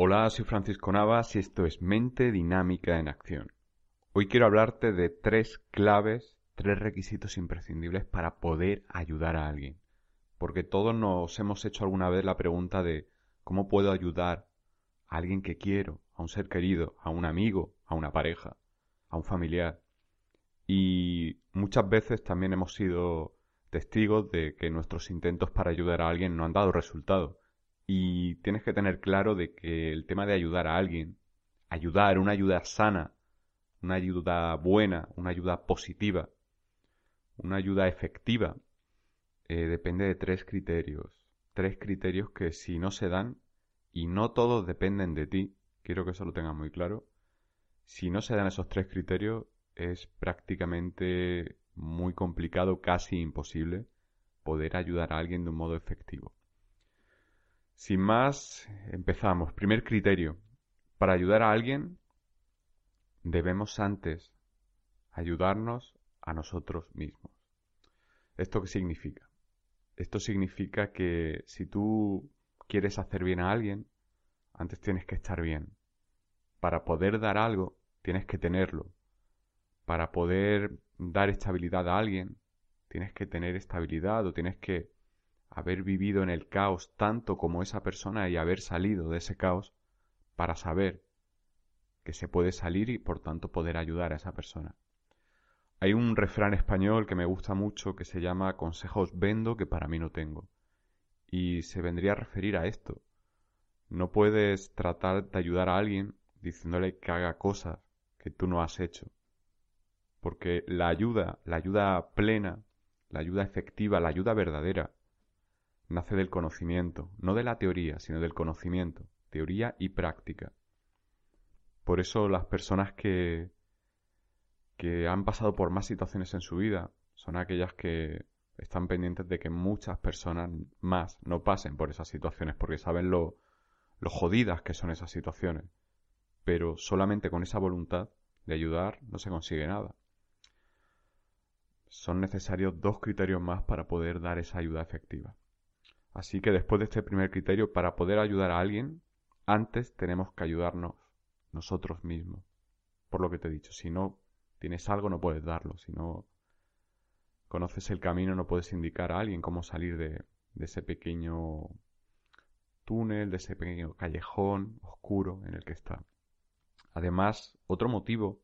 Hola, soy Francisco Navas y esto es Mente Dinámica en Acción. Hoy quiero hablarte de tres claves, tres requisitos imprescindibles para poder ayudar a alguien. Porque todos nos hemos hecho alguna vez la pregunta de ¿cómo puedo ayudar a alguien que quiero, a un ser querido, a un amigo, a una pareja, a un familiar? Y muchas veces también hemos sido testigos de que nuestros intentos para ayudar a alguien no han dado resultado y tienes que tener claro de que el tema de ayudar a alguien, ayudar, una ayuda sana, una ayuda buena, una ayuda positiva, una ayuda efectiva, eh, depende de tres criterios. Tres criterios que si no se dan, y no todos dependen de ti, quiero que eso lo tengas muy claro, si no se dan esos tres criterios es prácticamente muy complicado, casi imposible, poder ayudar a alguien de un modo efectivo. Sin más, empezamos. Primer criterio. Para ayudar a alguien, debemos antes ayudarnos a nosotros mismos. ¿Esto qué significa? Esto significa que si tú quieres hacer bien a alguien, antes tienes que estar bien. Para poder dar algo, tienes que tenerlo. Para poder dar estabilidad a alguien, tienes que tener estabilidad o tienes que haber vivido en el caos tanto como esa persona y haber salido de ese caos para saber que se puede salir y por tanto poder ayudar a esa persona. Hay un refrán español que me gusta mucho que se llama consejos vendo que para mí no tengo. Y se vendría a referir a esto. No puedes tratar de ayudar a alguien diciéndole que haga cosas que tú no has hecho. Porque la ayuda, la ayuda plena, la ayuda efectiva, la ayuda verdadera, nace del conocimiento, no de la teoría, sino del conocimiento, teoría y práctica. Por eso las personas que, que han pasado por más situaciones en su vida son aquellas que están pendientes de que muchas personas más no pasen por esas situaciones porque saben lo, lo jodidas que son esas situaciones. Pero solamente con esa voluntad de ayudar no se consigue nada. Son necesarios dos criterios más para poder dar esa ayuda efectiva. Así que después de este primer criterio, para poder ayudar a alguien, antes tenemos que ayudarnos nosotros mismos. Por lo que te he dicho, si no tienes algo no puedes darlo, si no conoces el camino no puedes indicar a alguien cómo salir de, de ese pequeño túnel, de ese pequeño callejón oscuro en el que está. Además, otro motivo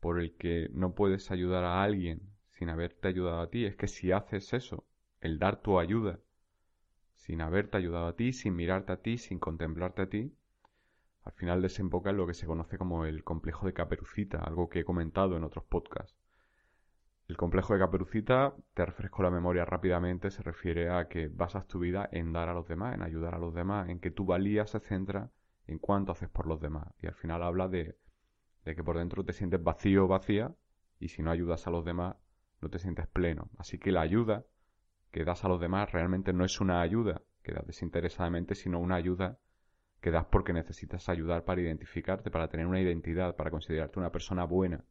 por el que no puedes ayudar a alguien sin haberte ayudado a ti es que si haces eso, el dar tu ayuda, sin haberte ayudado a ti, sin mirarte a ti, sin contemplarte a ti, al final desemboca en lo que se conoce como el complejo de caperucita, algo que he comentado en otros podcasts. El complejo de caperucita, te refresco la memoria rápidamente, se refiere a que basas tu vida en dar a los demás, en ayudar a los demás, en que tu valía se centra en cuánto haces por los demás. Y al final habla de, de que por dentro te sientes vacío o vacía y si no ayudas a los demás no te sientes pleno. Así que la ayuda que das a los demás realmente no es una ayuda que das desinteresadamente, sino una ayuda que das porque necesitas ayudar para identificarte, para tener una identidad, para considerarte una persona buena,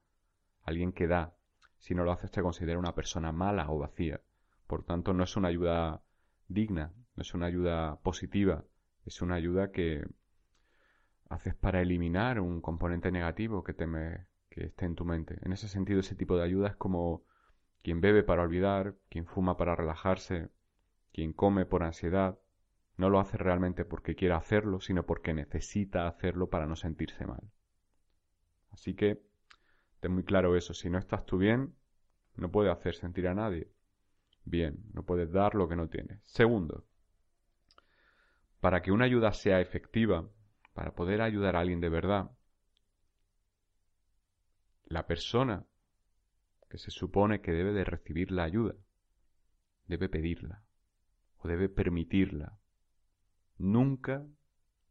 alguien que da. Si no lo haces te considera una persona mala o vacía. Por tanto, no es una ayuda digna, no es una ayuda positiva, es una ayuda que haces para eliminar un componente negativo que, teme, que esté en tu mente. En ese sentido, ese tipo de ayuda es como quien bebe para olvidar, quien fuma para relajarse, quien come por ansiedad, no lo hace realmente porque quiera hacerlo, sino porque necesita hacerlo para no sentirse mal. Así que, ten muy claro eso, si no estás tú bien, no puedes hacer sentir a nadie bien, no puedes dar lo que no tienes. Segundo, para que una ayuda sea efectiva, para poder ayudar a alguien de verdad, la persona que se supone que debe de recibir la ayuda, debe pedirla o debe permitirla. Nunca,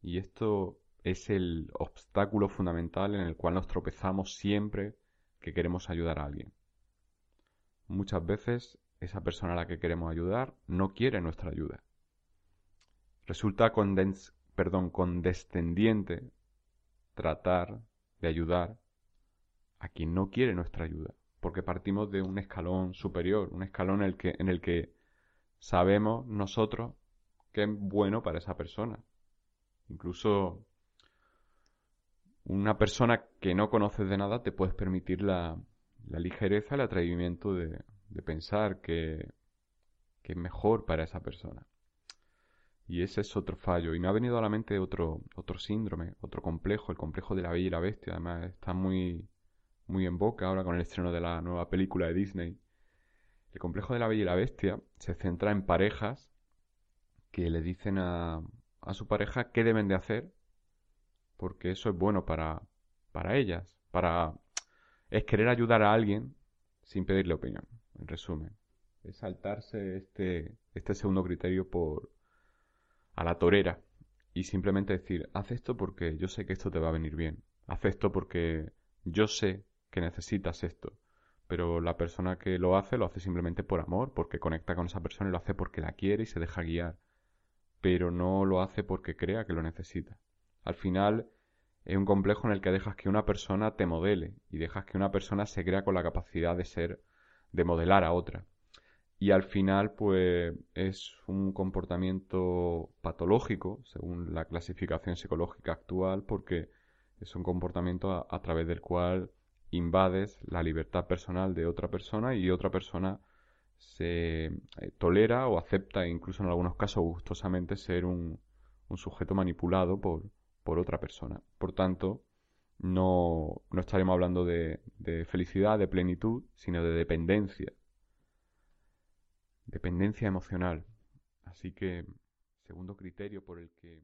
y esto es el obstáculo fundamental en el cual nos tropezamos siempre que queremos ayudar a alguien. Muchas veces esa persona a la que queremos ayudar no quiere nuestra ayuda. Resulta perdón, condescendiente tratar de ayudar a quien no quiere nuestra ayuda porque partimos de un escalón superior, un escalón en el que, en el que sabemos nosotros que es bueno para esa persona. Incluso una persona que no conoces de nada te puedes permitir la, la ligereza, el atrevimiento de, de pensar que, que es mejor para esa persona. Y ese es otro fallo. Y me ha venido a la mente otro, otro síndrome, otro complejo, el complejo de la bella y la bestia. Además, está muy, muy en boca ahora con el estreno de la nueva película de Disney. El complejo de la bella y la bestia se centra en parejas que le dicen a, a su pareja qué deben de hacer, porque eso es bueno para, para ellas, para... es querer ayudar a alguien sin pedirle opinión, en resumen. Es saltarse este, este segundo criterio por, a la torera y simplemente decir, haz esto porque yo sé que esto te va a venir bien, haz esto porque yo sé que necesitas esto, pero la persona que lo hace lo hace simplemente por amor, porque conecta con esa persona y lo hace porque la quiere y se deja guiar, pero no lo hace porque crea que lo necesita. Al final es un complejo en el que dejas que una persona te modele y dejas que una persona se crea con la capacidad de ser, de modelar a otra. Y al final pues es un comportamiento patológico según la clasificación psicológica actual porque es un comportamiento a, través del cual invades la libertad personal de otra persona y otra persona se eh, tolera o acepta incluso en algunos casos gustosamente ser un, sujeto manipulado por, por otra persona. Por tanto, no, no estaremos hablando de, de felicidad, de plenitud, sino de dependencia dependencia emocional. Así que, segundo criterio por el que...